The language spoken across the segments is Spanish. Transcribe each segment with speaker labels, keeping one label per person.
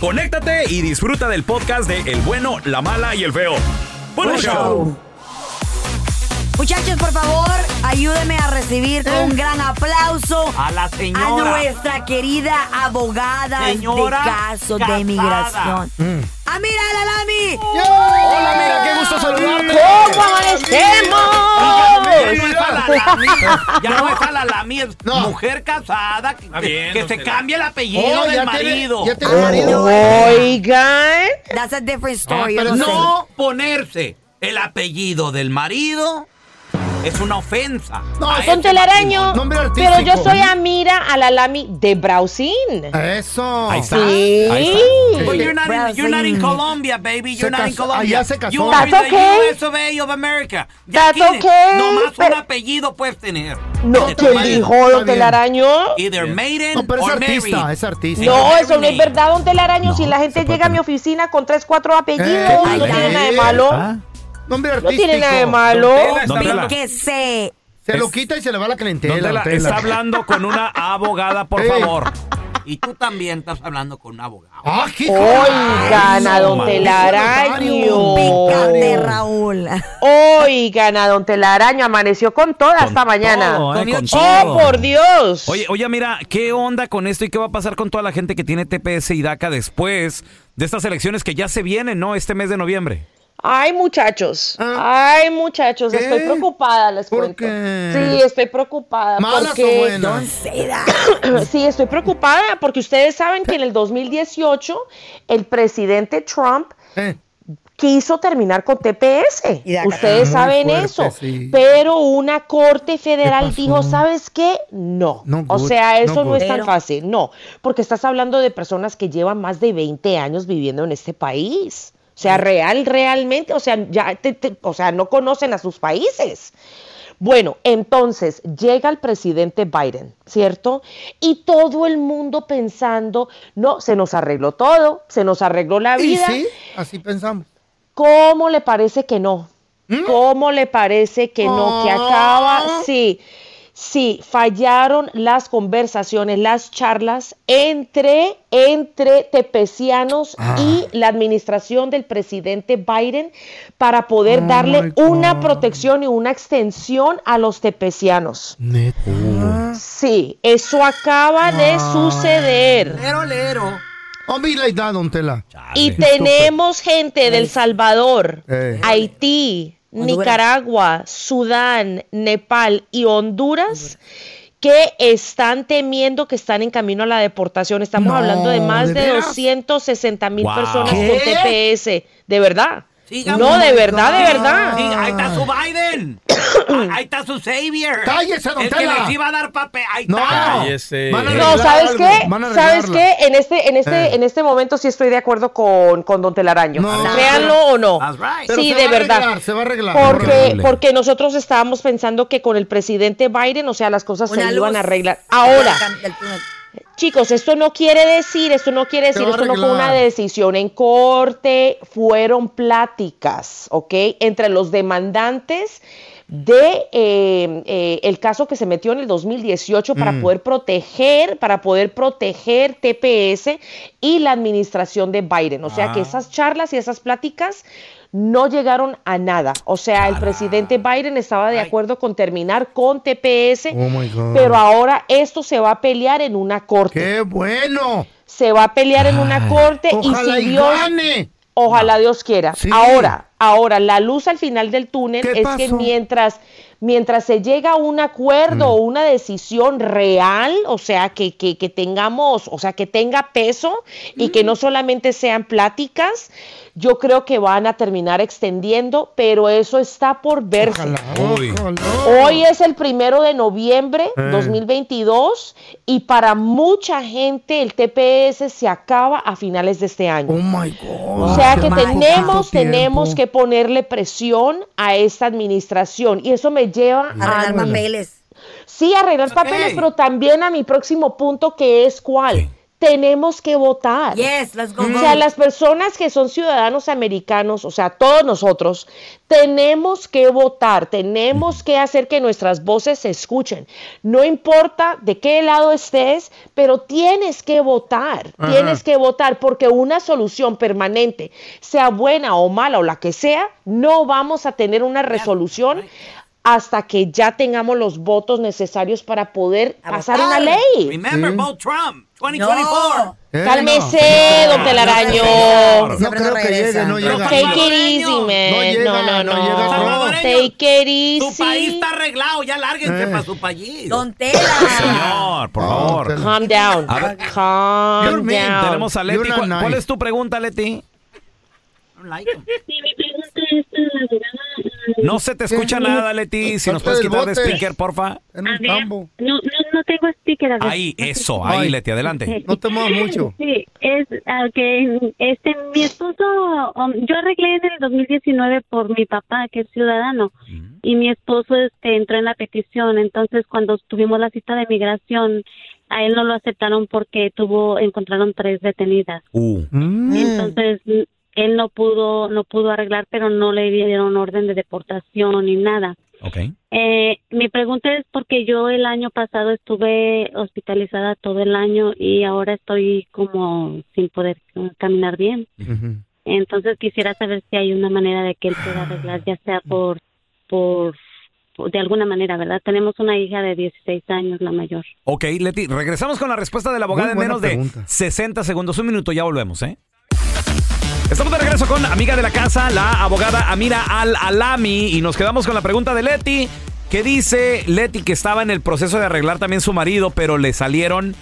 Speaker 1: conéctate y disfruta del podcast de El bueno, la mala y el feo. ¡Buen
Speaker 2: Buen
Speaker 1: show!
Speaker 2: show. Muchachos, por favor, ayúdenme a recibir con un gran aplauso
Speaker 3: A la
Speaker 2: a
Speaker 3: señora.
Speaker 2: nuestra querida abogada
Speaker 3: Señora
Speaker 2: de casos
Speaker 3: casada.
Speaker 2: de inmigración.
Speaker 4: Mm.
Speaker 2: ¡Amira Lalami!
Speaker 3: La ya no es a la Lami, es
Speaker 4: No.
Speaker 3: mujer casada que,
Speaker 1: bien,
Speaker 3: que
Speaker 1: don
Speaker 3: se cambie el apellido
Speaker 4: Oh,
Speaker 3: del
Speaker 4: ya tiene-
Speaker 3: marido.
Speaker 4: ya tiene marido.
Speaker 5: Oigan,
Speaker 2: That's a different story.
Speaker 4: Ah, pero
Speaker 2: no sé.
Speaker 3: No ponerse el apellido del marido es una ofensa.
Speaker 4: No,
Speaker 3: a
Speaker 4: son
Speaker 3: ese
Speaker 5: Don Telaraño,
Speaker 4: Nombre
Speaker 5: pero yo soy Amira Alalami de Braucín.
Speaker 4: Eso.
Speaker 1: Ahí está.
Speaker 5: Sí.
Speaker 1: Ahí está.
Speaker 3: But you're not, in, you're not in. Colombia, baby. You're
Speaker 4: Se
Speaker 3: not in Colombia.
Speaker 4: allá se casó.
Speaker 3: You are in
Speaker 5: That's
Speaker 3: the
Speaker 5: okay.
Speaker 3: US of A of America. Ya
Speaker 5: That's okay,
Speaker 3: Nomás
Speaker 5: pero-
Speaker 3: un apellido puedes tener.
Speaker 5: No, ¿quién dijo, don. Telaraño?
Speaker 3: Either maiden
Speaker 4: No, pero es
Speaker 3: or
Speaker 4: artista,
Speaker 3: married.
Speaker 4: es artista.
Speaker 5: No, eso no es verdad, don Telaraño. si
Speaker 4: No,
Speaker 5: la gente llega a mi oficina con tres, cuatro apellidos,
Speaker 4: Eh,
Speaker 5: no tiene nada de malo.
Speaker 1: Ah,
Speaker 4: Nombre
Speaker 5: No
Speaker 4: artístico.
Speaker 5: tiene nada de malo.
Speaker 2: Que se...
Speaker 4: Se lo
Speaker 1: Es-
Speaker 4: quita y se le va la clientela.
Speaker 1: Tela. está hablando con una abogada, por
Speaker 4: Ey.
Speaker 1: favor.
Speaker 3: Y tú también estás hablando con un abogado.
Speaker 4: ¡Ah, hijo!
Speaker 5: Oigan a don. Telaraño.
Speaker 2: Picante, Raúl.
Speaker 5: Oigan a don Telaraño. Amaneció con toda esta mañana.
Speaker 1: todo, eh, con.
Speaker 5: Oh, por Dios.
Speaker 1: Oye, oye, mira, ¿qué onda con esto y qué va a pasar con toda la gente que tiene TPS y DACA después de estas elecciones que ya se vienen, ¿no? Este mes de noviembre.
Speaker 5: Ay, muchachos.
Speaker 4: Ah.
Speaker 5: Ay, muchachos.
Speaker 4: ¿Qué?
Speaker 5: Estoy preocupada, les
Speaker 4: ¿Por
Speaker 5: cuento.
Speaker 4: qué?
Speaker 5: Sí, estoy preocupada.
Speaker 4: ¿Malas
Speaker 5: porque...
Speaker 4: o buenas?
Speaker 5: Sí, estoy preocupada porque ustedes saben que en el 2018 el presidente Trump
Speaker 4: Eh,
Speaker 5: quiso terminar con TPS. Ustedes
Speaker 4: Muy
Speaker 5: saben
Speaker 4: fuerte,
Speaker 5: eso.
Speaker 4: sí.
Speaker 5: Pero una corte federal dijo, ¿sabes qué? No.
Speaker 4: No
Speaker 5: o sea, eso
Speaker 4: no
Speaker 5: no, es tan fácil. No, porque estás hablando de personas que llevan más de 20 años viviendo en este país. O sea, real, realmente, o sea, ya te- te- o sea, no conocen a sus países. Bueno, entonces llega el presidente Biden, ¿cierto? Y todo el mundo pensando, no, se nos arregló todo, se nos arregló la vida.
Speaker 4: sí, así pensamos.
Speaker 5: ¿Cómo le parece que no? ¿Cómo le parece que no? Que acaba, sí, sí, fallaron las conversaciones, las charlas entre, entre tepecianos y la administración del presidente Biden para poder
Speaker 4: Oh
Speaker 5: darle una protección y una extensión a los tepecianos.
Speaker 4: Neta.
Speaker 5: Sí, eso acaba de
Speaker 4: Ah.
Speaker 5: suceder.
Speaker 3: Lero, lero.
Speaker 4: Oh, that, don Tela.
Speaker 5: Y tenemos gente del Salvador,
Speaker 4: Eh.
Speaker 5: Haití. Nicaragua, Sudán, Nepal y Honduras que están temiendo que están en camino a la deportación. Estamos
Speaker 4: No,
Speaker 5: hablando de más
Speaker 4: ¿de
Speaker 5: de,
Speaker 4: veras?
Speaker 5: 260 mil
Speaker 1: Wow.
Speaker 5: personas
Speaker 4: ¿Qué?
Speaker 5: con TPS. De verdad. No, de verdad, de verdad.
Speaker 3: Sí, ahí está su Biden. Ah, ahí está su Savior.
Speaker 4: Cállese, don
Speaker 3: El que
Speaker 4: Tela.
Speaker 3: les iba a dar papel. Ahí
Speaker 4: No.
Speaker 3: está.
Speaker 6: Cállese.
Speaker 5: No, ¿sabes qué? ¿Sabes qué? En este, en este,
Speaker 4: Eh.
Speaker 5: en este momento sí estoy de acuerdo con, con Don Telaraño.
Speaker 4: No.
Speaker 5: Créanlo o no.
Speaker 3: That's right.
Speaker 4: Pero
Speaker 5: sí,
Speaker 4: se
Speaker 5: de
Speaker 4: va a
Speaker 5: verdad.
Speaker 4: arreglar, se va a arreglar.
Speaker 5: Porque, porque nosotros estábamos pensando que con el presidente Biden, o sea, las cosas
Speaker 2: Una
Speaker 5: se iban a arreglar. Ahora. Chicos, esto no quiere decir, esto no quiere decir, esto no fue una decisión en corte, fueron pláticas, ¿ok? Entre los demandantes de eh, eh, el caso que se metió en el 2018 para
Speaker 4: Mm.
Speaker 5: poder proteger, para poder proteger TPS y la administración de Biden. O sea que esas charlas y esas pláticas no llegaron a nada. O sea, el presidente Biden estaba de acuerdo con terminar con TPS,
Speaker 4: Oh,
Speaker 5: pero ahora esto se va a pelear en una corte.
Speaker 4: ¡Qué bueno!
Speaker 5: Se va a pelear en una corte y si
Speaker 4: y
Speaker 5: Dios,
Speaker 4: gane.
Speaker 5: ojalá Dios quiera.
Speaker 4: Sí.
Speaker 5: Ahora, ahora la luz al final del túnel
Speaker 4: ¿Qué
Speaker 5: es que mientras mientras se llega a un acuerdo
Speaker 4: Mm.
Speaker 5: o una decisión real, o sea, que, que, que tengamos, o sea, que tenga peso y
Speaker 4: Mm.
Speaker 5: que no solamente sean pláticas, yo creo que van a terminar extendiendo, pero eso está por verse.
Speaker 4: Ojalá.
Speaker 5: Hoy es el primero de noviembre
Speaker 4: Eh.
Speaker 5: 2022 y para mucha gente el TPS se acaba a finales de este año.
Speaker 4: Oh my God.
Speaker 5: O sea que tenemos, tenemos que ponerle presión a esta administración y eso me lleva a
Speaker 2: Arreglar papeles.
Speaker 5: sí arreglar papeles, pero también a mi próximo punto que es cuál. Tenemos que votar.
Speaker 2: Yes, let's go.
Speaker 5: O sea, las personas que son ciudadanos americanos, o sea, todos nosotros, tenemos que votar, tenemos que hacer que nuestras voces se escuchen. No importa de qué lado estés, pero tienes que votar,
Speaker 4: Ajá.
Speaker 5: tienes que votar, porque una solución permanente, sea buena o mala o la que sea, no vamos a tener una resolución hasta que ya tengamos los votos necesarios para poder
Speaker 2: A
Speaker 5: pasar
Speaker 2: votar.
Speaker 5: una ley.
Speaker 3: Remember,
Speaker 4: Sí.
Speaker 3: vote Trump. 2024.
Speaker 4: Eh,
Speaker 5: Cálmese,
Speaker 4: no.
Speaker 5: don Telaraño.
Speaker 4: No creo
Speaker 2: no
Speaker 4: que llegue, no llega.
Speaker 5: Take it easy, man.
Speaker 4: No llega,
Speaker 5: No, no,
Speaker 4: no
Speaker 5: no.
Speaker 4: llega.
Speaker 5: Take it
Speaker 3: Su país
Speaker 5: easy.
Speaker 3: está arreglado. Ya lárguense
Speaker 4: Eh.
Speaker 3: para su país.
Speaker 2: Don Tela.
Speaker 1: Señor, por
Speaker 4: No,
Speaker 1: favor.
Speaker 5: Calm down.
Speaker 1: A ver.
Speaker 5: Calm down.
Speaker 1: Tenemos a Leti. ¿Cuál, cuál es tu pregunta, Leti?
Speaker 3: I don't like.
Speaker 7: Sí, la.
Speaker 1: No se te escucha nada, Leti. Si nos puedes quitar de speaker, porfa.
Speaker 4: En un
Speaker 7: no, no, no tengo sticker. a ver.
Speaker 1: Ahí, eso. Ahí,
Speaker 4: Ay.
Speaker 1: Leti, adelante.
Speaker 4: No te muevas mucho.
Speaker 7: Sí, es ah, que este mi esposo, um, yo arreglé en el 2019 por mi papá que es ciudadano y mi esposo este entró en la petición, entonces cuando tuvimos la cita de migración a él no lo aceptaron porque tuvo encontraron tres detenidas,
Speaker 1: Uh.
Speaker 4: Mm.
Speaker 7: entonces mm, él no pudo no pudo arreglar, pero no le dieron orden de deportación ni nada.
Speaker 1: Ok.
Speaker 7: Eh, mi pregunta es porque yo el año pasado estuve hospitalizada todo el año y ahora estoy como sin poder caminar bien. Entonces quisiera saber si hay una manera de que él pueda arreglar, ya sea por, por, por- de alguna manera, ¿verdad? Tenemos una hija de 16 años, la mayor.
Speaker 1: Ok, Leti, regresamos con la respuesta de la abogada en menos de
Speaker 4: pregunta.
Speaker 1: 60 segundos. Un minuto, ya volvemos, ¿eh? Estamos de regreso con amiga de la casa, la abogada Amira Al-Alami, y nos quedamos con la pregunta de Leti, que dice Leti que estaba en el proceso de arreglar también su marido, pero le salieron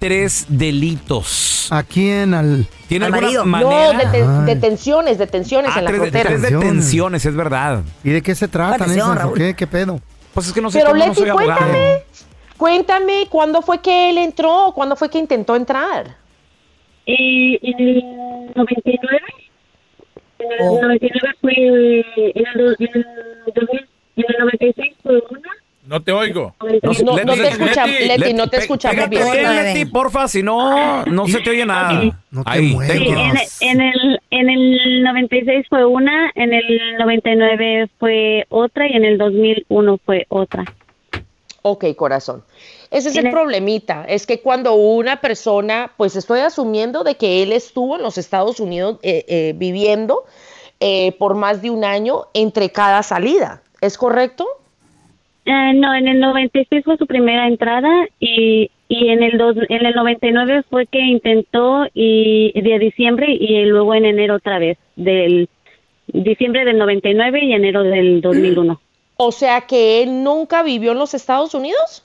Speaker 1: tres delitos.
Speaker 4: ¿A quién? Al...
Speaker 1: ¿Tiene
Speaker 2: Al
Speaker 1: alguna
Speaker 2: marido.
Speaker 5: No,
Speaker 1: manera?
Speaker 5: deten-
Speaker 4: Ay.
Speaker 5: detenciones, detenciones
Speaker 1: Ah,
Speaker 5: en la
Speaker 1: tres,
Speaker 5: frontera.
Speaker 1: tres
Speaker 4: Detenciones.
Speaker 1: es verdad.
Speaker 4: ¿Y de qué se tratan
Speaker 2: Atención,
Speaker 4: esas?
Speaker 2: Raúl.
Speaker 4: ¿Qué? ¿Qué pedo?
Speaker 1: Pues es que no sé
Speaker 5: Pero
Speaker 1: cómo no
Speaker 5: Leti,
Speaker 1: soy abogado.
Speaker 5: cuéntame, cuéntame, ¿cuándo fue que él entró? ¿Cuándo fue que intentó entrar?
Speaker 7: Eh, 99, en el
Speaker 2: Oh.
Speaker 7: 99 fue, en el, en el 2000, en el 96 fue una.
Speaker 6: No te oigo.
Speaker 5: No, no
Speaker 1: Leti,
Speaker 5: te escuchamos,
Speaker 6: Leti,
Speaker 5: Leti, no te escuchamos bien.
Speaker 1: Leti, porfa, si no, no se te oye nada.
Speaker 4: No te
Speaker 1: Ahí,
Speaker 7: Sí, en, en el en el 96 fue una, en el 99 fue otra y en el 2001 fue otra.
Speaker 5: Ok, corazón. Ese es el problemita. Es que cuando una persona, pues estoy asumiendo de que él estuvo en los Estados Unidos eh, eh, viviendo eh, por más de un año entre cada salida. ¿Es correcto?
Speaker 7: Eh, no, en el 96 fue su primera entrada y, y en el dos, en el 99 fue que intentó y de diciembre y luego en enero otra vez del diciembre del 99 y enero del 2001.
Speaker 5: O sea que él nunca vivió en los Estados Unidos.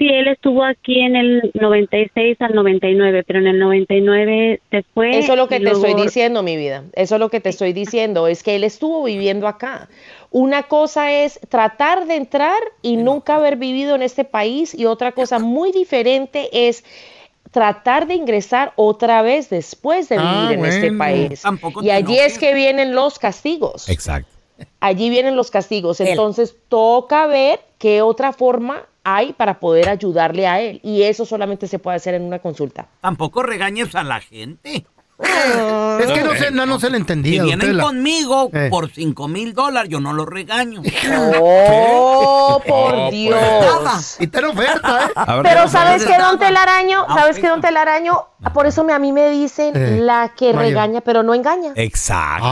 Speaker 7: Sí, él estuvo aquí en el 96 al 99, pero en el 99 se fue.
Speaker 5: Eso es lo que
Speaker 7: y
Speaker 5: te estoy diciendo, mi vida. Eso es lo que te estoy diciendo. Es que él estuvo viviendo acá. Una cosa es tratar de entrar y nunca haber vivido en este país y otra cosa muy diferente es tratar de ingresar otra vez después de vivir
Speaker 4: Ah,
Speaker 5: en este país.
Speaker 3: Tampoco
Speaker 5: Y allí es que vienen los castigos.
Speaker 1: Exacto.
Speaker 5: Allí vienen los castigos.
Speaker 2: Él.
Speaker 5: Entonces toca ver qué otra forma hay para poder ayudarle a él. Y eso solamente se puede hacer en una consulta.
Speaker 3: Tampoco regañes a la gente.
Speaker 4: Es que no se, no, no se le
Speaker 3: Si
Speaker 4: entendía.
Speaker 3: vienen
Speaker 4: Tela.
Speaker 3: conmigo
Speaker 4: Eh.
Speaker 3: por 5 mil dólares, yo no los regaño.
Speaker 5: Oh, por
Speaker 1: Oh, pues.
Speaker 5: Dios.
Speaker 4: Y está en oferta, ¿eh?
Speaker 1: Ver,
Speaker 5: Pero sabes que Don Telaraño,
Speaker 3: Ah,
Speaker 5: sabes que Don Telaraño, por eso me- a mí me dicen
Speaker 4: Eh,
Speaker 5: la que regaña pero no engaña.
Speaker 1: Exacto.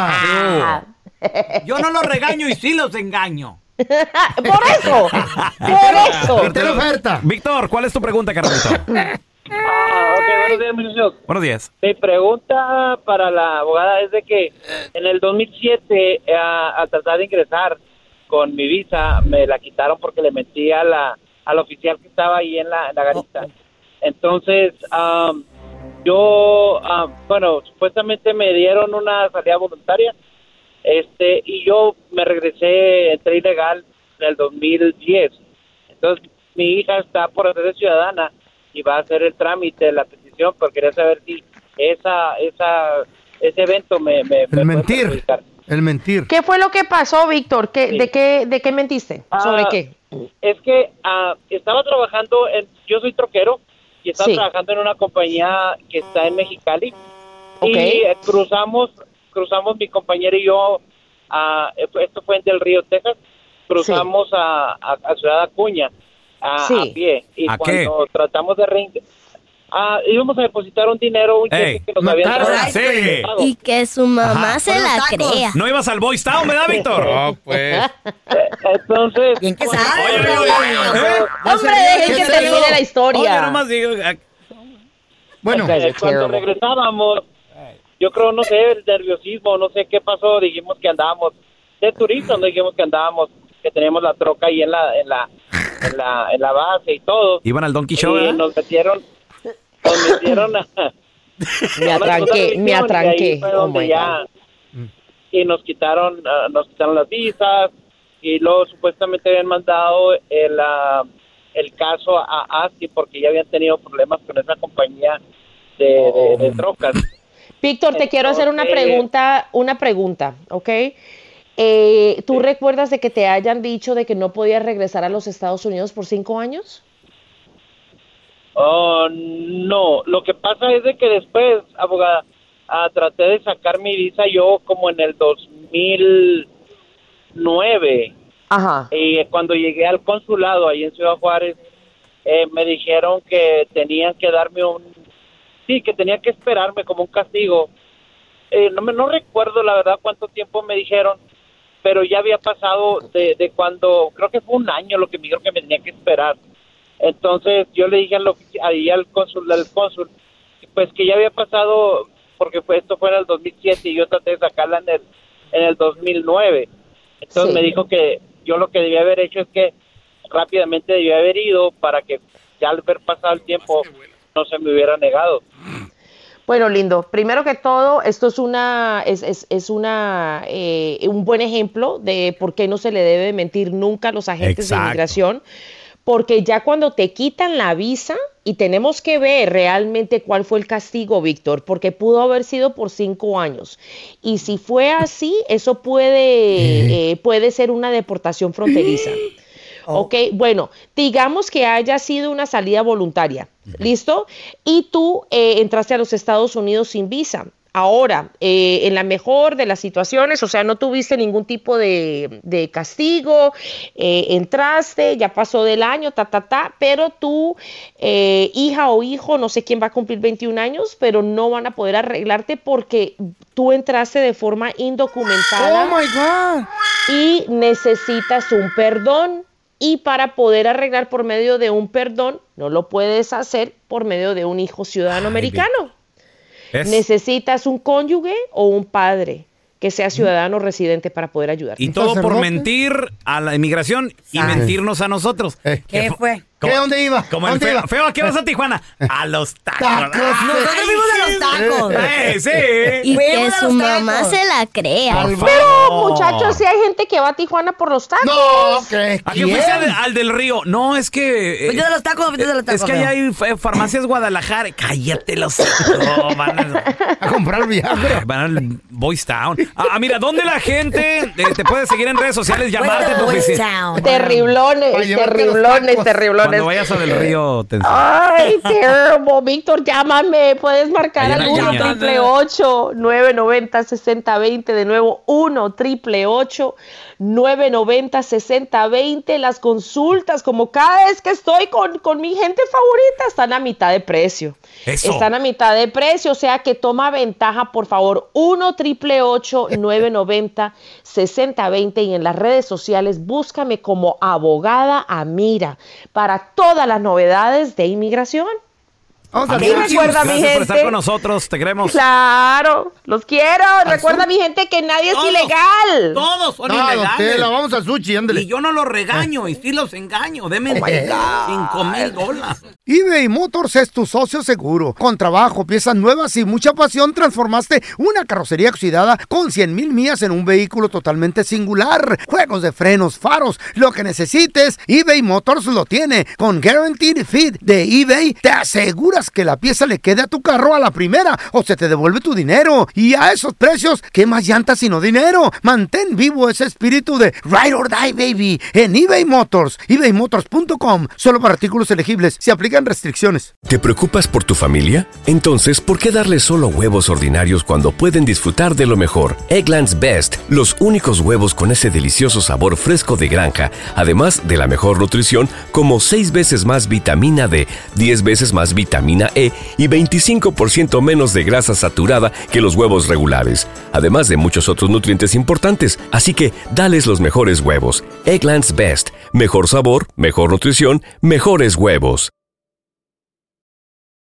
Speaker 4: Ah,
Speaker 3: Yo no los regaño y sí los engaño.
Speaker 5: por eso, por eso.
Speaker 4: en oferta.
Speaker 1: Víctor, ¿cuál es tu pregunta, carnalito?
Speaker 6: Ah, ok, buenos días, muchachos.
Speaker 1: Buenos días.
Speaker 6: Mi pregunta para la abogada es de que en el 2007, eh, al tratar de ingresar con mi visa, me la quitaron porque le mentí a la, al oficial que estaba ahí en la, en la garita. Entonces, am, yo, am, bueno, supuestamente me dieron una salida voluntaria este y yo me regresé, entré ilegal en el 2010. Entonces, mi hija está por hacer ciudadana y va a hacer el trámite de la petición, pero quería saber si esa, esa, ese evento me, me,
Speaker 4: El mentir. El mentir.
Speaker 5: ¿Qué fue lo que pasó, Víctor? ¿Qué-
Speaker 6: Sí.
Speaker 5: de, qué, ¿De qué mentiste? ¿Sobre
Speaker 6: Ah,
Speaker 5: qué?
Speaker 6: Es que ah, estaba trabajando, en, yo soy troquero y estaba
Speaker 5: Sí.
Speaker 6: trabajando en una compañía que está en Mexicali y eh, cruzamos, cruzamos mi compañero y yo, ah, eh, esto fue en Del Río, Texas, cruzamos a, a, a Ciudad Acuña a,
Speaker 5: Sí.
Speaker 6: a pie y
Speaker 1: ¿A
Speaker 6: cuando tratamos de rein- ah, íbamos a depositar un dinero, un
Speaker 1: Ey,
Speaker 6: cheque que nos habían
Speaker 4: mataron.
Speaker 6: dado.
Speaker 1: Sí.
Speaker 8: Y que su mamá se la
Speaker 2: tacos.
Speaker 8: crea.
Speaker 1: ¿No ibas al Boys Town, verdad, Víctor?
Speaker 9: No, pues.
Speaker 6: Entonces,
Speaker 2: Bien que sabe,
Speaker 1: Oye, oye, oye, ¿eh?
Speaker 5: Hombre, dejen
Speaker 4: ¿Qué
Speaker 5: que termine la historia.
Speaker 1: Oye, nomás digo, ah,
Speaker 4: Bueno,
Speaker 6: Eh, cuando
Speaker 5: terrible.
Speaker 6: regresábamos, yo creo, no sé, el nerviosismo, no sé qué pasó, dijimos que andábamos de turistas, no dijimos que andábamos, que teníamos la troca ahí en la, en la, en la, en la base y todo.
Speaker 1: iban al Donkey Show,
Speaker 6: y nos metieron, nos metieron a,
Speaker 5: Me atranqué, me atranqué. Oh
Speaker 6: ya, y nos quitaron, ah, nos quitaron las visas, y luego supuestamente habían mandado el, ah, el caso a ASI porque ya habían tenido problemas con esa compañía de, de, de trocas.
Speaker 5: Víctor, te quiero hacer una pregunta, una pregunta, ¿ok? Eh, ¿Tú recuerdas de que te hayan dicho de que no podías regresar a los Estados Unidos por cinco años?
Speaker 6: Oh, no, lo que pasa es de que después, abogada, ah, traté de sacar mi visa yo como en el 2009
Speaker 5: Ajá.
Speaker 6: y cuando llegué al consulado ahí en Ciudad Juárez eh, me dijeron que tenían que darme un sí que tenía que esperarme como un castigo. Eh, no me no recuerdo la verdad cuánto tiempo me dijeron pero ya había pasado de, de cuando creo que fue un año lo que me dijeron que me tenía que esperar. Entonces yo le dije al, ahí al cónsul al cónsul pues que ya había pasado porque fue esto fue en el 2007 y yo traté de sacarla en el en el 2009 entonces
Speaker 5: Sí.
Speaker 6: me dijo que yo lo que debía haber hecho es que rápidamente debía haber ido para que ya al ver pasado el tiempo no se me hubiera negado.
Speaker 5: Bueno, lindo. Primero que todo, esto es una, es, es, es una, eh, un buen ejemplo de por qué no se le debe mentir nunca a los agentes
Speaker 1: Exacto.
Speaker 5: de inmigración, porque ya cuando te quitan la visa y tenemos que ver realmente cuál fue el castigo, Víctor, porque pudo haber sido por cinco años. Y si fue así, eso puede, eh, puede ser una deportación fronteriza. Ok, bueno, digamos que haya sido una salida voluntaria, ¿listo? Y tú eh, entraste a los Estados Unidos sin visa. Ahora, eh, en la mejor de las situaciones, o sea, no tuviste ningún tipo de, de castigo, eh, entraste, ya pasó del año, ta, ta, ta, pero tu eh, hija o hijo, no sé quién va a cumplir 21 años, pero no van a poder arreglarte porque tú entraste de forma indocumentada
Speaker 4: Oh my God.
Speaker 5: y necesitas un perdón. Y para poder arreglar por medio de un perdón, no lo puedes hacer por medio de un hijo ciudadano americano.
Speaker 1: Es-
Speaker 5: Necesitas un cónyuge o un padre. que sea ciudadano residente para poder ayudar.
Speaker 1: Y todo por mentir a la inmigración y mentirnos a nosotros.
Speaker 2: ¿Qué fue?
Speaker 4: ¿Qué? ¿Dónde iba?
Speaker 1: Como el
Speaker 4: ¿Dónde
Speaker 1: feo.
Speaker 4: iba?
Speaker 1: Feo, ¿a qué vas a Tijuana? A los tacos.
Speaker 4: Tacos.
Speaker 2: Nosotros vimos a los tacos.
Speaker 1: Eh, sí.
Speaker 8: Y que su
Speaker 2: los
Speaker 8: mamá
Speaker 2: tacos.
Speaker 8: se la crea.
Speaker 1: Por
Speaker 5: Pero, muchachos, sí hay gente que va a Tijuana por los tacos.
Speaker 4: No, ¿qué?
Speaker 1: ¿A qué fuiste al, al del río? No, es que. eh,
Speaker 2: de los tacos o fuiste de los tacos,
Speaker 1: Es que allá hay eh, farmacias Guadalajara. Cállate los. No, van a,
Speaker 4: A comprar Viagra.
Speaker 1: van al Boys Town. Ah, ah, mira, ¿dónde la gente eh, te puede seguir en redes sociales? Llamarte
Speaker 2: Boys. Town.
Speaker 5: Terriblones, terriblones, terriblones.
Speaker 1: Cuando vayas a del río, te enseño.
Speaker 5: Ay, terrible. Víctor, llámame. Puedes marcar al
Speaker 1: en
Speaker 5: 1
Speaker 1: Kenia.
Speaker 5: triple 990 6020 De nuevo, 1 triple 990 6020 Las consultas, como cada vez que estoy con, con mi gente favorita, están a mitad de precio.
Speaker 1: Eso.
Speaker 5: Están a mitad de precio, o sea que toma ventaja, por favor. 1 triple 990 6020 y en las redes sociales búscame como abogada Amira para todas las novedades de inmigración.
Speaker 4: Vamos a
Speaker 5: Y
Speaker 4: ver.
Speaker 5: recuerda, mi
Speaker 1: Gracias por estar
Speaker 5: gente.
Speaker 1: con nosotros, te queremos.
Speaker 5: Claro, los quiero. Recuerda, mi gente, que nadie es
Speaker 3: Todos.
Speaker 5: ilegal.
Speaker 3: Todos son
Speaker 4: No,
Speaker 3: ilegales.
Speaker 4: Tela, vamos al sushi, ándale.
Speaker 3: Y yo no los regaño, y sí los engaño. Deme cinco mil dólares.
Speaker 4: eBay Motors es tu socio seguro. Con trabajo, piezas nuevas y mucha pasión, transformaste una carrocería oxidada con 100 mil millas en un vehículo totalmente singular. Juegos de frenos, faros, lo que necesites, eBay Motors lo tiene. Con Guaranteed Fit de eBay, te que la pieza le quede a tu carro a la primera o se te devuelve tu dinero. Y a esos precios, ¿qué más llantas sino dinero? Mantén vivo ese espíritu de Ride or Die, baby, en eBay Motors. ebaymotors.com. Solo para artículos elegibles. Se aplican restricciones.
Speaker 10: ¿Te preocupas por tu familia? Entonces, ¿por qué darles solo huevos ordinarios cuando pueden disfrutar de lo mejor? Eggland's Best, los únicos huevos con ese delicioso sabor fresco de granja, además de la mejor nutrición, como 6 veces más vitamina D, 10 veces más vitamina E y 25% menos de grasa saturada que los huevos regulares, además de muchos otros nutrientes importantes. Así que, dales los mejores huevos. Eggland's Best, mejor sabor, mejor nutrición, mejores huevos.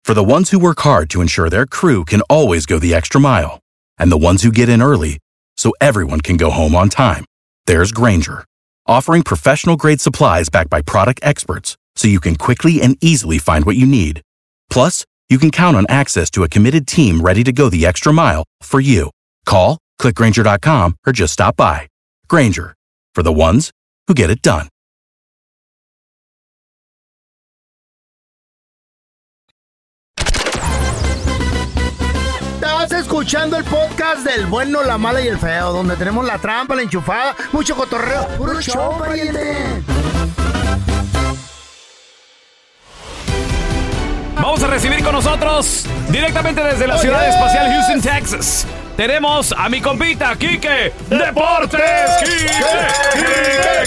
Speaker 9: For the ones who work hard to ensure their crew can always go the extra mile, and the ones who get in early so everyone can go home on time, there's Granger, offering professional grade supplies backed by product experts so you can quickly and easily find what you need. Plus, you can count on access to a committed team ready to go the extra mile for you. Call, clickgranger.com, or just stop by. Granger, for the ones who get it done.
Speaker 4: Estás escuchando el podcast del bueno, la mala y el feo, donde tenemos la trampa, la enchufada, mucho cotorreo. ¡Puro show, pariente!
Speaker 1: Vamos a recibir con nosotros directamente desde la ciudad espacial Houston, Texas. Tenemos a mi compita, Quique Deportes. Quique,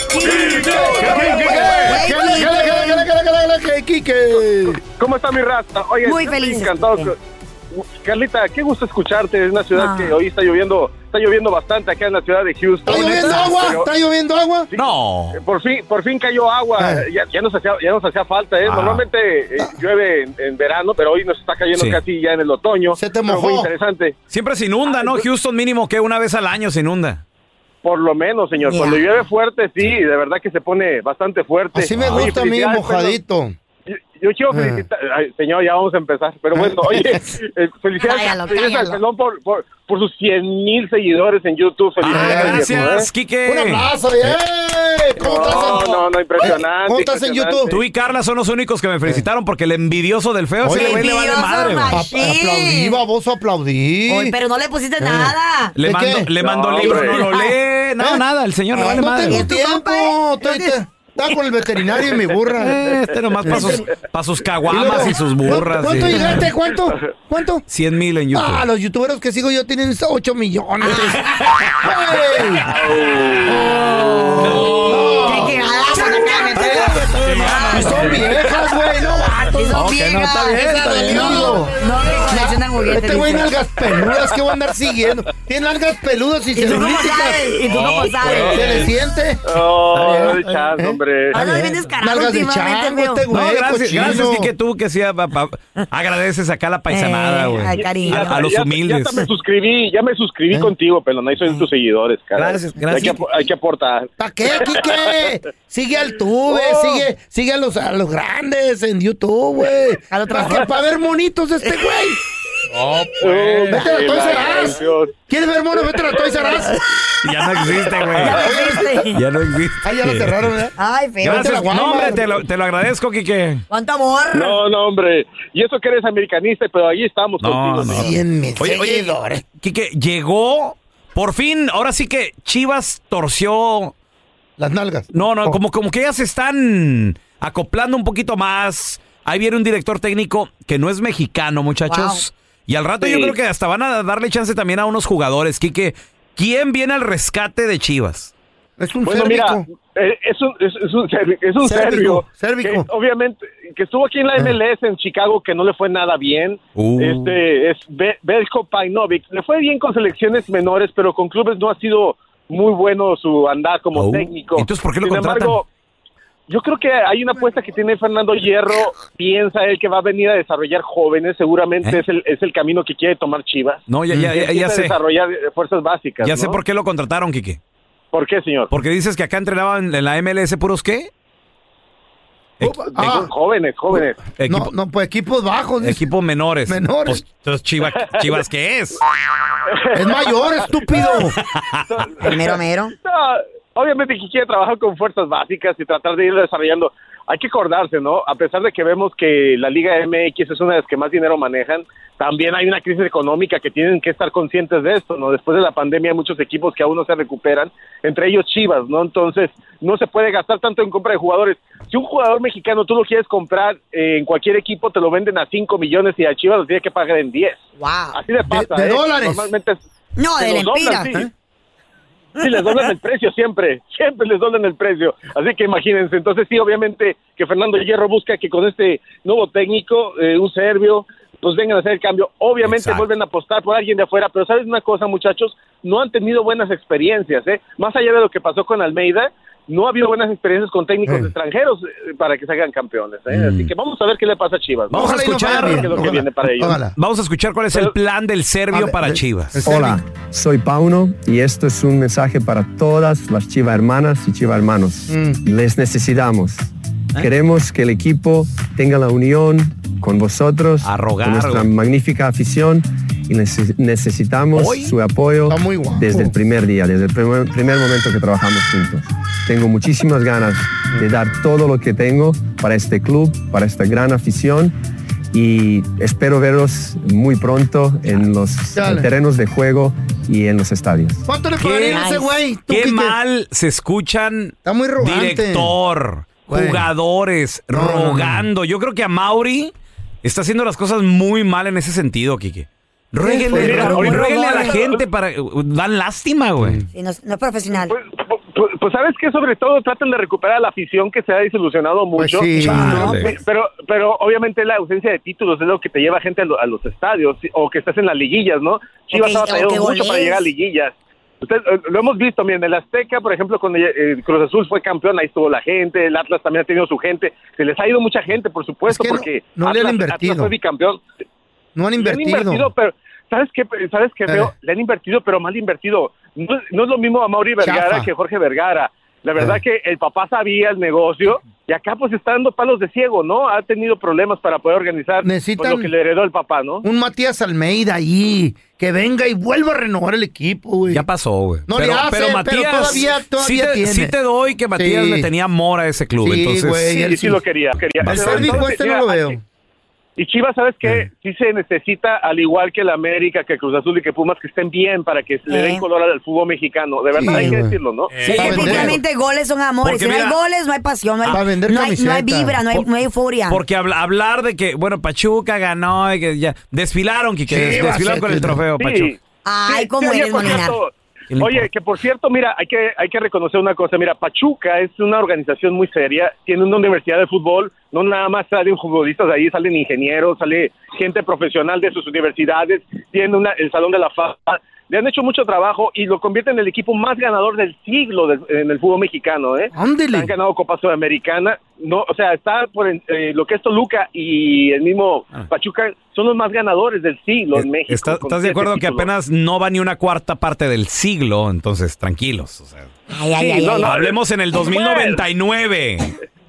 Speaker 1: Quique, Quique,
Speaker 4: Quique.
Speaker 11: ¿Cómo está mi raza? Oye,
Speaker 2: Muy feliz.
Speaker 11: Encantado. Carlita, qué gusto escucharte. Es una ciudad
Speaker 4: Ah.
Speaker 11: que hoy está lloviendo, está lloviendo bastante acá en la ciudad de Houston.
Speaker 4: ¿Está lloviendo agua?
Speaker 11: Pero-
Speaker 4: ¿Está lloviendo agua?
Speaker 1: No.
Speaker 11: Eh, Por fin, por fin cayó agua.
Speaker 4: Ah.
Speaker 11: Ya, ya nos hacía, ya nos hacía falta. ¿eh?
Speaker 1: Ah.
Speaker 11: Normalmente eh, llueve en, en verano, pero hoy nos está cayendo
Speaker 1: Sí.
Speaker 11: casi ya en el otoño.
Speaker 4: Se te mojó.
Speaker 11: Muy interesante.
Speaker 1: Siempre se inunda, ¿no? Houston mínimo que una vez al año se inunda.
Speaker 11: Por lo menos, señor. Cuando llueve fuerte, sí, de verdad que se pone bastante fuerte.
Speaker 4: Así me
Speaker 11: Oye,
Speaker 4: gusta a mí, mojadito.
Speaker 11: Yo, yo quiero
Speaker 4: Ah.
Speaker 11: felicitar, ay, señor, ya vamos a empezar, pero bueno, oye, eh, felicidades,
Speaker 2: Cállalo,
Speaker 11: felicidades al
Speaker 2: cállalo.
Speaker 11: pelón por, por, por sus 100 mil seguidores en YouTube.
Speaker 1: Ah,
Speaker 11: Felicidades, viejo,
Speaker 1: gracias,
Speaker 11: ¿eh?
Speaker 1: Quique.
Speaker 4: Un abrazo, ¡eh! ¿Cómo estás?
Speaker 11: No,
Speaker 4: en-
Speaker 11: no, no, impresionante.
Speaker 4: ¿Cómo estás en
Speaker 11: impresionante.
Speaker 4: YouTube?
Speaker 1: Tú y Carla son los únicos que me felicitaron porque el envidioso del feo
Speaker 4: Oye,
Speaker 1: ese güey le vale
Speaker 2: envidioso,
Speaker 1: madre. güey.
Speaker 2: macho.
Speaker 4: A-
Speaker 2: Sí.
Speaker 4: Aplaudí, baboso, aplaudí.
Speaker 2: Oye, pero no le pusiste nada.
Speaker 1: Le
Speaker 4: ¿De
Speaker 1: mando,
Speaker 4: qué?
Speaker 1: le mando
Speaker 11: No,
Speaker 1: libro,
Speaker 11: hombre.
Speaker 1: no lo lee. No,
Speaker 4: ¿Eh?
Speaker 1: nada, el señor le
Speaker 4: Ah,
Speaker 1: vale
Speaker 4: no
Speaker 1: madre.
Speaker 4: tengo
Speaker 2: ¿Y tu
Speaker 4: tiempo.
Speaker 2: compa, eh?
Speaker 4: Estoy, estaba con el veterinario y mi burra.
Speaker 1: Eh, Este nomás para sus, pa' sus caguamas y sus burras.
Speaker 4: ¿Cuánto
Speaker 1: y-
Speaker 4: llegaste? ¿Cuánto? ¿Cuánto?
Speaker 1: 100 mil en YouTube.
Speaker 4: Ah, los youtuberos que sigo yo tienen 8 millones. Son viejas, güey, no vatos.
Speaker 2: Y son
Speaker 1: Ok, no,
Speaker 2: viejas.
Speaker 1: está bien, está bien.
Speaker 2: No, no, no, no, no, juguetes.
Speaker 4: Este güey nalgas peludas, ¿qué voy a andar siguiendo? Tiene nalgas peludas y,
Speaker 2: ¿Y tú cómo
Speaker 4: celulíticas.
Speaker 2: sabes? ¿Y tú cómo sabes?
Speaker 4: Se le siente.
Speaker 11: Oh,
Speaker 4: ¿eh?
Speaker 11: hombre.
Speaker 4: Está
Speaker 2: bien descarado
Speaker 4: Nalgas de chango, este
Speaker 1: No,
Speaker 4: güey,
Speaker 1: gracias,
Speaker 4: cochino.
Speaker 1: gracias, que tú que sí, pa- agradeces acá la paisanada,
Speaker 2: Eh,
Speaker 1: güey.
Speaker 2: ay, cariño.
Speaker 1: a, a los humildes.
Speaker 11: Ya, me suscribí, ya me suscribí contigo, pero no soy de tus seguidores, cara.
Speaker 1: Gracias, gracias.
Speaker 11: Hay que, hay que aportar.
Speaker 4: ¿Para qué, Quique? Sigue al tube,
Speaker 11: Oh.
Speaker 4: sigue, sigue a los, a los grandes en YouTube, güey.
Speaker 2: A
Speaker 4: ¿Para qué? Para ver monitos de este güey.
Speaker 11: Oh,
Speaker 4: Vete a la Toys R Us. ¿Quieres ver monos? Vete a la Toys R Us.
Speaker 1: Ya no existe, güey.
Speaker 2: Ya no existe.
Speaker 1: Ya no existe.
Speaker 4: Ah, ya lo cerraron, ¿verdad?
Speaker 2: Ay, feo.
Speaker 1: Gracias. No, hombre, te lo, te lo agradezco, Quique.
Speaker 2: ¿Cuánto amor?
Speaker 11: No, no, hombre. Y eso que eres americanista, pero ahí estamos
Speaker 1: No,
Speaker 11: contigo.
Speaker 1: no.
Speaker 11: señor.
Speaker 4: 100 mil
Speaker 1: Oye, oye. Quique, llegó. Por fin, ahora sí que Chivas torció.
Speaker 4: Las nalgas.
Speaker 1: No, no,
Speaker 4: Oh.
Speaker 1: como, como que se están acoplando un poquito más. Ahí viene un director técnico que no es mexicano, muchachos. Y al rato
Speaker 11: Sí.
Speaker 1: yo creo que hasta van a darle chance también a unos jugadores. Quique, ¿quién viene al rescate de Chivas?
Speaker 4: Es un
Speaker 11: Bueno, mira, eh, es un, es, es un, es un
Speaker 4: Cérvico,
Speaker 11: serbio.
Speaker 4: cérvico.
Speaker 11: que obviamente, que estuvo aquí en la MLS en Chicago, que no le fue nada bien.
Speaker 1: Uh.
Speaker 11: Este es Be- Belko Pajnovic. Le fue bien con selecciones menores, pero con clubes no ha sido muy bueno su andar como
Speaker 1: Oh.
Speaker 11: técnico.
Speaker 1: Entonces, ¿por qué lo
Speaker 11: Sin
Speaker 1: contratan?
Speaker 11: embargo, yo creo que hay una apuesta que tiene Fernando Hierro. Piensa él que va a venir a desarrollar jóvenes. Seguramente
Speaker 1: ¿Eh?
Speaker 11: es, el, es el camino que quiere tomar Chivas.
Speaker 1: No, ya, ya, ya, ya sé.
Speaker 11: desarrollar fuerzas básicas.
Speaker 1: Ya sé por qué lo contrataron, Quique.
Speaker 11: ¿Por qué, señor?
Speaker 1: Porque dices que acá entrenaban en la MLS puros qué? Equ-
Speaker 4: Ah,
Speaker 11: Jóvenes, jóvenes.
Speaker 1: equipo,
Speaker 4: no, no, pues equipos bajos.
Speaker 1: equipos menores.
Speaker 4: Menores.
Speaker 1: Pues, entonces, Chivas, Chivas, ¿qué es?
Speaker 4: Es mayor, estúpido.
Speaker 2: El mero mero.
Speaker 11: No, obviamente que quiere trabajar con fuerzas básicas y tratar de ir desarrollando. Hay que acordarse, ¿no? A pesar de que vemos que la Liga MX es una de las que más dinero manejan, también hay una crisis económica que tienen que estar conscientes de esto, ¿no? Después de la pandemia hay muchos equipos que aún no se recuperan, entre ellos Chivas, ¿no? Entonces, no se puede gastar tanto en compra de jugadores. Si un jugador mexicano tú lo quieres comprar eh, en cualquier equipo, te lo venden a 5 millones y a Chivas lo tiene que pagar en 10.
Speaker 2: Wow.
Speaker 11: Así le pasa,
Speaker 4: de
Speaker 11: ¿eh?
Speaker 4: dólares.
Speaker 11: Normalmente es-
Speaker 2: No, de
Speaker 11: los sí. Sí, les doblan el precio siempre, siempre les doblan el precio. Así que imagínense, entonces sí, obviamente que Fernando Hierro busca que con este nuevo técnico, eh, un serbio, pues vengan a hacer el cambio. Obviamente
Speaker 1: Exacto.
Speaker 11: vuelven a apostar por alguien de afuera, pero ¿sabes una cosa, muchachos? No han tenido buenas experiencias, ¿eh? Más allá de lo que pasó con Almeida, no ha habido buenas experiencias con técnicos
Speaker 4: Eh.
Speaker 11: extranjeros eh, para que se hagan campeones, ¿eh?
Speaker 1: Mm.
Speaker 11: Así que vamos a ver qué le pasa a Chivas. ¿no?
Speaker 1: Vamos a
Speaker 4: no
Speaker 1: escuchar
Speaker 11: es lo que viene para ellos.
Speaker 4: Ojalá.
Speaker 1: Vamos a escuchar cuál es el plan del serbio
Speaker 4: ver,
Speaker 1: para
Speaker 4: de-
Speaker 1: Chivas.
Speaker 8: Hola, soy Pauno y esto es un mensaje para todas las Chiva hermanas y Chiva hermanos.
Speaker 4: Mm.
Speaker 8: Les necesitamos. Queremos que el equipo tenga la unión con vosotros,
Speaker 1: rogar,
Speaker 8: con nuestra
Speaker 1: güey.
Speaker 8: magnífica afición y neces- necesitamos
Speaker 1: Hoy
Speaker 8: su apoyo desde el primer día, desde el primer, primer momento que trabajamos juntos. Tengo muchísimas ganas de dar todo lo que tengo para este club, para esta gran afición y espero veros muy pronto en los
Speaker 4: Dale.
Speaker 8: terrenos de juego y en los estadios.
Speaker 4: ¿Cuánto le
Speaker 1: ¿Qué-
Speaker 4: pagarían a ese güey?
Speaker 1: Qué mal se escuchan
Speaker 4: Está muy rogante.
Speaker 1: director. Jugadores,
Speaker 4: No, no, no.
Speaker 1: rogando. Yo creo que a Mauri está haciendo las cosas muy mal en ese sentido, Quique. Ruéguenle,
Speaker 4: Pues mira,
Speaker 1: ru-
Speaker 11: ahorita-
Speaker 1: ruéguenle a la gente para... Dan lástima, güey.
Speaker 2: Sí, no, es- no es profesional.
Speaker 11: Pues, pues, pues, sabes que sobre todo tratan de recuperar la afición que se ha desilusionado
Speaker 4: Pues
Speaker 11: mucho.
Speaker 4: sí.
Speaker 1: Chale.
Speaker 11: Pero, pero obviamente la ausencia de títulos es lo que te lleva gente a, lo- a los estadios sí, o que estás en las liguillas, ¿no? Chivas
Speaker 2: Ok,
Speaker 11: ha batallado mucho para llegar a liguillas. Usted, eh, lo hemos visto, miren, el Azteca, por ejemplo, cuando eh, Cruz Azul fue campeón, ahí estuvo la gente, el Atlas también ha tenido su gente, se les ha ido mucha gente, por supuesto,
Speaker 4: Es que no-
Speaker 11: porque
Speaker 4: no le han
Speaker 11: Atlas-
Speaker 4: invertido.
Speaker 11: Atlas fue bicampeón.
Speaker 4: No han
Speaker 11: Le han
Speaker 4: invertido.
Speaker 11: invertido, pero ¿sabes qué? ¿Sabes qué
Speaker 4: Eh.
Speaker 11: Le han invertido, pero mal invertido. No, es- no es lo mismo a Mauri Vergara
Speaker 4: Chafa.
Speaker 11: que Jorge Vergara. La verdad
Speaker 4: Eh.
Speaker 11: que el papá sabía el negocio y acá pues está dando palos de ciego, ¿no? Ha tenido problemas para poder organizar pues,
Speaker 4: Necesitan-
Speaker 11: lo que le heredó el papá, ¿no?
Speaker 4: Un Matías Almeida ahí, que venga y vuelva a renovar el equipo, güey.
Speaker 1: Ya pasó, güey.
Speaker 4: No
Speaker 1: pero,
Speaker 4: le hace,
Speaker 1: pero
Speaker 4: pero
Speaker 1: Matías,
Speaker 4: todavía- todavía
Speaker 1: sí, te,
Speaker 4: tiene.
Speaker 1: sí te doy que Matías
Speaker 4: Sí.
Speaker 1: le tenía amor a ese club.
Speaker 4: Sí,
Speaker 1: entonces,
Speaker 4: güey.
Speaker 11: Sí,
Speaker 4: él
Speaker 11: sí,
Speaker 4: sí.
Speaker 11: lo quería. quería.
Speaker 1: El
Speaker 11: entonces,
Speaker 4: este no
Speaker 11: mira,
Speaker 4: lo veo.
Speaker 11: Y Chivas, ¿sabes qué?
Speaker 4: Eh.
Speaker 11: Sí se necesita, al igual que el América, que Cruz Azul y que Pumas, que estén bien para que le den
Speaker 2: Eh.
Speaker 11: color al fútbol mexicano. De verdad
Speaker 4: Sí,
Speaker 11: hay que decirlo, ¿no?
Speaker 2: Sí,
Speaker 4: vender.
Speaker 2: definitivamente goles son amores.
Speaker 1: Porque
Speaker 2: si no hay goles, no hay pasión, no hay,
Speaker 4: Para vender
Speaker 2: no hay, no hay vibra, no hay, no hay euforia.
Speaker 1: Porque habla- hablar de que, bueno, Pachuca ganó y que ya desfilaron,
Speaker 4: a
Speaker 1: desfilaron con el
Speaker 4: que-
Speaker 1: trofeo,
Speaker 11: Sí.
Speaker 1: Pachuca.
Speaker 2: Ay,
Speaker 11: Sí,
Speaker 2: cómo
Speaker 11: sí,
Speaker 2: eres, Molinar.
Speaker 11: cierto,
Speaker 1: ¿Qué le
Speaker 11: Oye, que por cierto, mira, hay que, hay que reconocer una cosa. Mira, Pachuca es una organización muy seria, tiene una universidad de fútbol, no nada más salen futbolistas de ahí, salen ingenieros, sale gente profesional de sus universidades, tiene una, el Salón de la Fama. Le han hecho mucho trabajo y lo convierte en el equipo más ganador del siglo del- en el fútbol mexicano, ¿eh? Han ganado Copa Sudamericana, no, o sea, está por en- eh, lo que es Toluca y el mismo
Speaker 1: Ah.
Speaker 11: Pachuca son los más ganadores del siglo en México.
Speaker 1: ¿Estás, de acuerdo que apenas no va ni una cuarta parte del siglo? Entonces, tranquilos. o sea.
Speaker 2: Ay, ay, ay, ay.
Speaker 1: Hablemos en el 2099.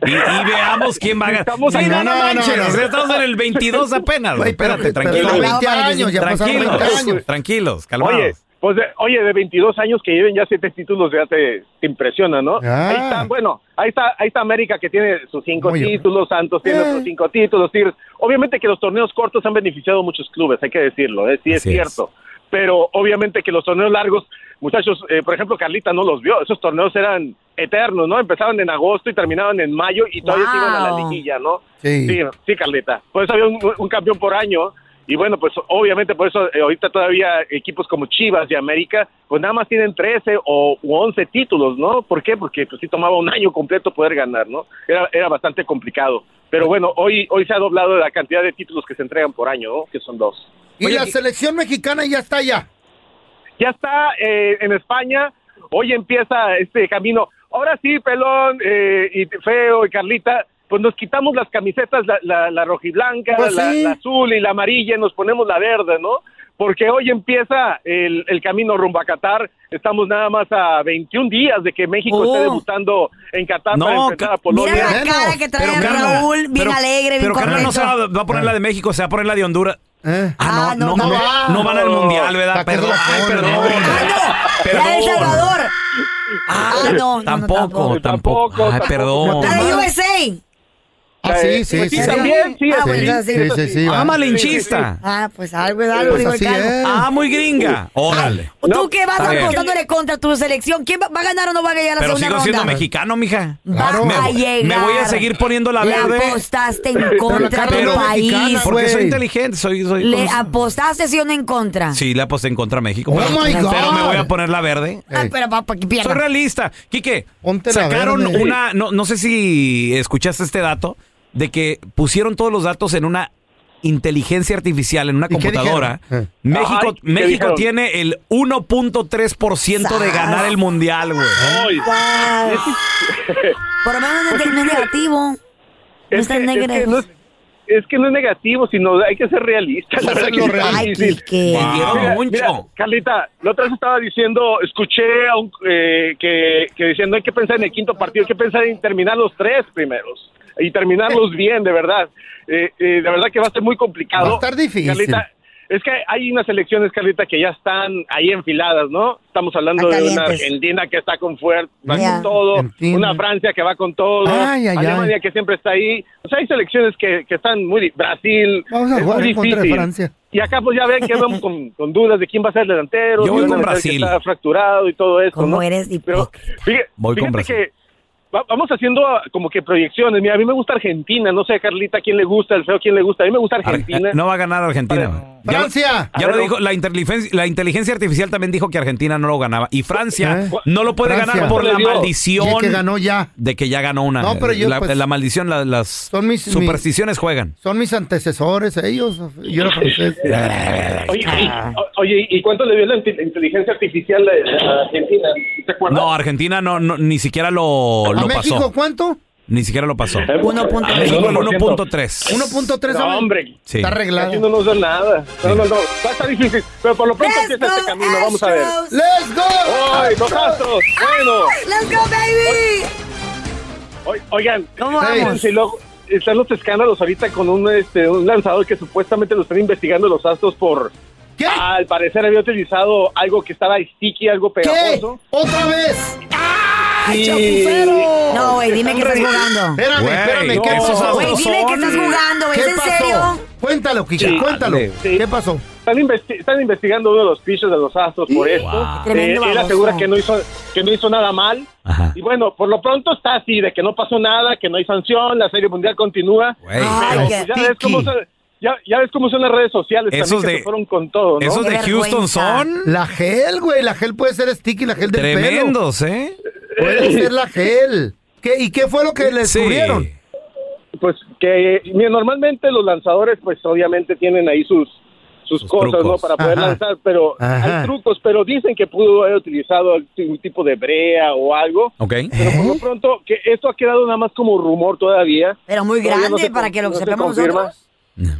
Speaker 1: Y, y veamos quién va a ganar.
Speaker 11: Estamos
Speaker 1: Sí,
Speaker 11: en-
Speaker 1: no, no,
Speaker 11: no, no,
Speaker 1: manches,
Speaker 11: no.
Speaker 1: o sea, estamos en el 22 apenas. Espérate,
Speaker 4: son 20 años, ya
Speaker 1: tranquilos,
Speaker 4: 20 años.
Speaker 1: tranquilos, calmados.
Speaker 11: Oye, pues de, oye, de 22 años que lleven ya siete títulos ya te, te impresiona, ¿no?
Speaker 4: Ah.
Speaker 11: Ahí está, bueno, ahí está, ahí está América que tiene sus cinco títulos, Santos tiene
Speaker 4: Eh.
Speaker 11: sus cinco títulos, Tigres. Obviamente que los torneos cortos han beneficiado a muchos clubes, hay que decirlo, ¿eh? sí
Speaker 1: Así es.
Speaker 11: cierto. Pero obviamente que los torneos largos, muchachos, eh, por ejemplo, Carlita no los vio, esos torneos eran eternos, ¿no? Empezaban en agosto y terminaban en mayo y todavía se iban a la
Speaker 2: Wow.
Speaker 11: liguilla, ¿no?
Speaker 4: Sí.
Speaker 11: Sí, sí, Carlita. Por eso había un, un campeón por año. Y bueno, pues obviamente por eso eh, ahorita todavía equipos como Chivas y América, pues nada más tienen 13 o u 11 títulos, ¿no? ¿Por qué? Porque pues sí tomaba un año completo poder ganar, ¿no? Era, era bastante complicado. Pero bueno, hoy, hoy se ha doblado la cantidad de títulos que se entregan por año, ¿no? Que son dos.
Speaker 4: Y la selección mexicana ya está allá.
Speaker 11: Ya está eh, en España, hoy empieza este camino. Ahora sí, Pelón eh, y Feo y Carlita, pues nos quitamos las camisetas, la, la, la rojiblanca,
Speaker 4: Pues
Speaker 11: la,
Speaker 4: sí.
Speaker 11: la azul y la amarilla, y nos ponemos la verde, ¿no? Porque hoy empieza el, el camino rumbo a Qatar. Estamos nada más a 21 días de que México esté
Speaker 2: Oh.
Speaker 11: debutando en Qatar
Speaker 1: No,
Speaker 11: para enfrentar a Polonia.
Speaker 2: Mira la
Speaker 4: Bueno,
Speaker 2: cara que trae
Speaker 1: Pero,
Speaker 2: Raúl, bien
Speaker 1: pero-
Speaker 2: alegre, bien
Speaker 1: Pero Carla no se va, a poner la de México, se va a poner la de Honduras.
Speaker 4: ¿Eh?
Speaker 1: Ah,
Speaker 2: Ah,
Speaker 1: no,
Speaker 2: no,
Speaker 1: no,
Speaker 4: no
Speaker 1: no,
Speaker 4: va.
Speaker 1: no van al
Speaker 11: No.
Speaker 1: mundial, ¿verdad?
Speaker 4: ¿Para qué se
Speaker 1: Perdón, ay, perdón.
Speaker 4: No.
Speaker 2: Ah, no, la de El
Speaker 1: Perdón.
Speaker 2: Salvador.
Speaker 1: Ah,
Speaker 2: no, no, no,
Speaker 1: tampoco,
Speaker 2: tampoco.
Speaker 1: tampoco. Ay, perdón.
Speaker 2: La de USA.
Speaker 4: Ah, sí, sí,
Speaker 11: Pues
Speaker 4: sí.
Speaker 11: sí, también, sí,
Speaker 2: Ah,
Speaker 11: sí,
Speaker 4: Sí,
Speaker 2: sí.
Speaker 4: sí, sí, sí,
Speaker 1: Ah, malinchista.
Speaker 2: Ah, pues algo es algo,
Speaker 4: Pues.
Speaker 1: Ah, muy gringa. Órale.
Speaker 2: ¿Tú qué vas apostándole contra tu selección? ¿Quién va, va a ganar o no va a ganar la
Speaker 1: Pero
Speaker 2: segunda
Speaker 1: sigo siendo
Speaker 2: ronda?
Speaker 1: mexicano, mija.
Speaker 2: Va a
Speaker 1: Me-
Speaker 2: llegar.
Speaker 1: me voy a seguir poniendo la verde.
Speaker 2: Le apostaste en contra del país.
Speaker 4: mexicana,
Speaker 1: Porque soy inteligente, soy... soy
Speaker 2: Le apostaste sí o no en contra.
Speaker 1: Sí, le aposté en contra a México.
Speaker 4: Oh
Speaker 1: pero,
Speaker 4: my God.
Speaker 1: pero me voy a poner la verde.
Speaker 2: Ah, pero para que pierda.
Speaker 1: Soy realista. Quique, sacaron una... No, no sé si escuchaste este dato, de que pusieron todos los datos en una inteligencia artificial, en una
Speaker 4: ¿Y qué
Speaker 1: computadora.
Speaker 4: Eh.
Speaker 1: México,
Speaker 11: Ay, ¿qué
Speaker 1: México tiene el 1.3% de ganar el mundial, güey.
Speaker 2: Por lo menos no es, negativo. No
Speaker 11: es,
Speaker 2: está
Speaker 11: que,
Speaker 2: en
Speaker 11: es, que
Speaker 2: negativo.
Speaker 11: no es, es que no es negativo, sino hay que ser realistas. La verdad que.
Speaker 2: Ay.
Speaker 1: Wow.
Speaker 11: Mira,
Speaker 1: mucho.
Speaker 11: mira, Carlita, la otra vez estaba diciendo, escuché a un, eh, que, que decían, no hay que pensar en el quinto partido, hay que pensar en terminar los tres primeros y terminarlos bien, de verdad. Eh, eh, de verdad que va a ser muy complicado.
Speaker 4: Va a estar difícil.
Speaker 11: Carlita, es que hay unas elecciones, Carlita, que ya están ahí enfiladas, ¿no? Estamos hablando
Speaker 2: Están
Speaker 11: de una
Speaker 2: calientes.
Speaker 11: Argentina que está con fuerza, va con todo,
Speaker 4: Argentina.
Speaker 11: una Francia que va con todo,
Speaker 4: Ay, ay,
Speaker 11: Alemania
Speaker 4: ay.
Speaker 11: que siempre está ahí. O sea, hay selecciones que, que están muy... Brasil,
Speaker 4: Vamos a
Speaker 11: es
Speaker 4: jugar
Speaker 11: muy
Speaker 4: contra de
Speaker 11: difícil.
Speaker 4: Francia.
Speaker 11: Y acá pues ya ven que vamos con, con dudas de quién va a ser el delantero.
Speaker 1: Yo voy con
Speaker 11: a meter que
Speaker 1: Brasil.
Speaker 11: Está fracturado y todo eso,
Speaker 2: ¿Cómo
Speaker 11: ¿no?
Speaker 2: eres
Speaker 11: Pero fíjate,
Speaker 1: Voy con
Speaker 11: fíjate
Speaker 1: Brasil.
Speaker 11: que va- vamos haciendo ah, como que proyecciones. Mira, a mí me gusta Argentina. No sé, Carlita, quién le gusta, el feo, quién le gusta. A mí me gusta Argentina.
Speaker 1: Ar- No va a ganar Argentina.
Speaker 4: Francia.
Speaker 1: Ya lo dijo, la inteligencia, la inteligencia artificial también dijo que Argentina no lo ganaba. Y Francia
Speaker 4: ¿Eh?
Speaker 1: no lo puede
Speaker 4: Francia.
Speaker 1: ganar por la maldición
Speaker 4: que ganó ya.
Speaker 1: de que ya ganó una.
Speaker 4: No, pero yo,
Speaker 1: la,
Speaker 4: pues,
Speaker 1: la maldición, la- las
Speaker 4: Son mis-
Speaker 1: supersticiones juegan.
Speaker 4: Son mis antecesores, ellos. Yo era francés.
Speaker 11: Oye, y, o- oye, ¿y cuánto le dio la inte- inteligencia artificial a Argentina? ¿Te acuerdas?
Speaker 1: No, Argentina no, no- ni siquiera lo,
Speaker 4: ¿A
Speaker 1: lo
Speaker 4: México
Speaker 1: pasó.
Speaker 4: cuánto?
Speaker 1: Ni siquiera lo pasó.
Speaker 2: Uno punto
Speaker 1: A México el
Speaker 11: 1%.
Speaker 1: 1.3.
Speaker 4: 1.3
Speaker 11: No, hombre.
Speaker 1: Sí.
Speaker 4: Está arreglado.
Speaker 11: No nos da nada. No, no, no. Va a estar difícil. Pero por lo pronto
Speaker 2: Let's
Speaker 11: empieza este
Speaker 2: go,
Speaker 11: camino. Vamos a ver.
Speaker 2: Astros.
Speaker 4: ¡Let's go!
Speaker 11: ¡Ay, los astros! Bueno.
Speaker 2: ¡Let's go, baby!
Speaker 11: Oigan,
Speaker 2: ¿Cómo vamos?
Speaker 11: y luego están los escándalos ahorita con un, este, un lanzador que supuestamente lo están investigando los astros por...
Speaker 4: ¿Qué?
Speaker 11: Al parecer había utilizado algo que estaba sticky, algo
Speaker 4: ¿Qué?
Speaker 11: pegajoso.
Speaker 4: ¿Otra vez?
Speaker 11: Y-
Speaker 4: ¡Chapucero!
Speaker 2: No, güey, dime que estás jugando.
Speaker 4: Espérame, espérame. ¿Qué
Speaker 1: no.
Speaker 4: pasó?
Speaker 2: Güey, dime que estás jugando, güey.
Speaker 4: ¿Qué
Speaker 2: ¿Es en
Speaker 4: pasó?
Speaker 2: serio?
Speaker 4: Cuéntalo, Kika,
Speaker 11: Sí.
Speaker 4: cuéntalo.
Speaker 11: Sí.
Speaker 4: ¿Qué pasó?
Speaker 11: Están, investi- están investigando uno de los pitchers de los astros por
Speaker 4: Wow.
Speaker 11: esto.
Speaker 2: Tremendo
Speaker 11: Eh, él asegura que no hizo que no hizo nada mal.
Speaker 1: Ajá.
Speaker 11: Y bueno, por lo pronto está así, de que no pasó nada, que no hay sanción, la Serie Mundial continúa.
Speaker 2: Ay,
Speaker 11: pues ya ves cómo se, ya, ya ves cómo son las redes sociales
Speaker 1: Esos
Speaker 11: también que
Speaker 1: de-
Speaker 11: se fueron con todo, ¿no?
Speaker 1: esos de Houston son
Speaker 4: La gel, güey. La gel puede ser sticky, la gel del pelo.
Speaker 1: tremendos, ¿eh?
Speaker 4: Puede ser la gel. ¿Qué, ¿Y qué fue lo que le
Speaker 1: Sí.
Speaker 4: descubrieron?
Speaker 11: Pues que mira, normalmente los lanzadores pues obviamente tienen ahí sus sus, cosas,
Speaker 1: trucos.
Speaker 11: ¿no? Para poder
Speaker 4: Ajá.
Speaker 11: lanzar, pero
Speaker 4: Ajá.
Speaker 11: hay trucos, pero dicen que pudo haber utilizado un tipo de brea o algo.
Speaker 1: Ok.
Speaker 11: Pero por lo pronto, que esto ha quedado nada más como rumor todavía.
Speaker 2: Pero muy
Speaker 11: no
Speaker 2: grande
Speaker 11: se
Speaker 2: para que lo
Speaker 11: no se
Speaker 2: sepamos
Speaker 11: confirma.
Speaker 2: nosotros.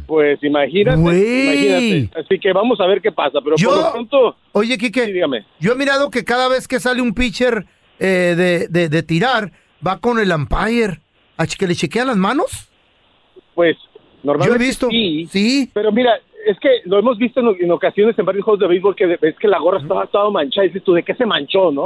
Speaker 11: Pues imagínate, imagínate. Así que vamos a ver qué pasa, pero
Speaker 4: Yo-
Speaker 11: por lo pronto,
Speaker 4: Oye, Quique,
Speaker 11: sí, dígame.
Speaker 4: yo he mirado que cada vez que sale un pitcher eh, de, de- de tirar, va con el umpire. ¿A que le chequean las manos?
Speaker 11: Pues normalmente
Speaker 4: Yo he visto.
Speaker 11: sí,
Speaker 4: Sí.
Speaker 11: pero mira, es que lo hemos visto en, en ocasiones en varios juegos de béisbol que es que la gorra estaba toda manchada y dices tú, ¿de qué se manchó, no?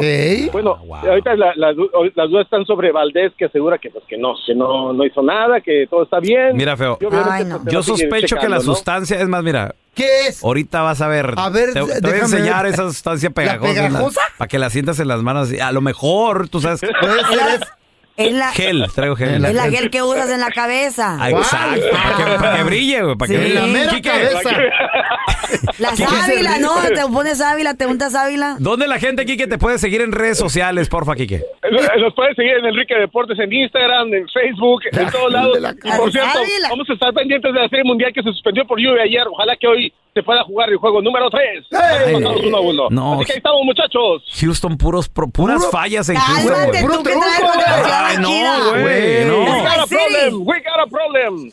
Speaker 11: Bueno,
Speaker 1: Ah, wow.
Speaker 11: ahorita la- la las dudas están sobre Valdés, que asegura que pues que no, que no, no hizo nada, que todo está bien.
Speaker 1: Mira, feo.
Speaker 2: Ay, no.
Speaker 11: pues,
Speaker 1: Yo sospecho que la sustancia, es más, mira,
Speaker 4: ¿Qué es?
Speaker 1: ahorita vas a ver.
Speaker 4: A ver,
Speaker 1: te, te voy a
Speaker 4: déjame
Speaker 1: enseñar
Speaker 4: ver.
Speaker 1: esa sustancia pegajosa.
Speaker 4: pegajosa?
Speaker 1: Para que la sientas en las manos. A lo mejor, tú sabes.
Speaker 4: Puede ser es-
Speaker 2: la,
Speaker 1: Gel, traigo gel.
Speaker 2: es la gel que usas en la cabeza.
Speaker 1: Ah, Exacto, para que, para que brille, güey, para que brille.
Speaker 4: la mera
Speaker 1: Quique,
Speaker 4: cabeza.
Speaker 2: La
Speaker 1: ¿Qué dice
Speaker 2: sábila,
Speaker 1: Enrique?
Speaker 2: ¿no? Te pones sábila, te untas sábila.
Speaker 1: ¿Dónde la gente, Quique, te puede seguir en redes sociales, porfa, Quique?
Speaker 11: Eh, Nos pueden seguir en Enrique Deportes en Instagram, en Facebook, en todos lados. Y por cierto,
Speaker 2: Ávila.
Speaker 11: vamos a estar pendientes de la serie mundial que se suspendió por lluvia ayer. Ojalá que hoy se pueda jugar el juego número 3.
Speaker 4: ¡Ey!
Speaker 11: uno a uno.
Speaker 1: No.
Speaker 11: Así que ahí estamos, muchachos.
Speaker 1: Houston, puros, pro- puras
Speaker 4: Puro-
Speaker 1: fallas en Houston.
Speaker 2: Cálmate,
Speaker 4: Puro truco, güey.
Speaker 1: Ay, no, güey, no.
Speaker 11: We got a
Speaker 2: Las
Speaker 11: problem. We got a problem.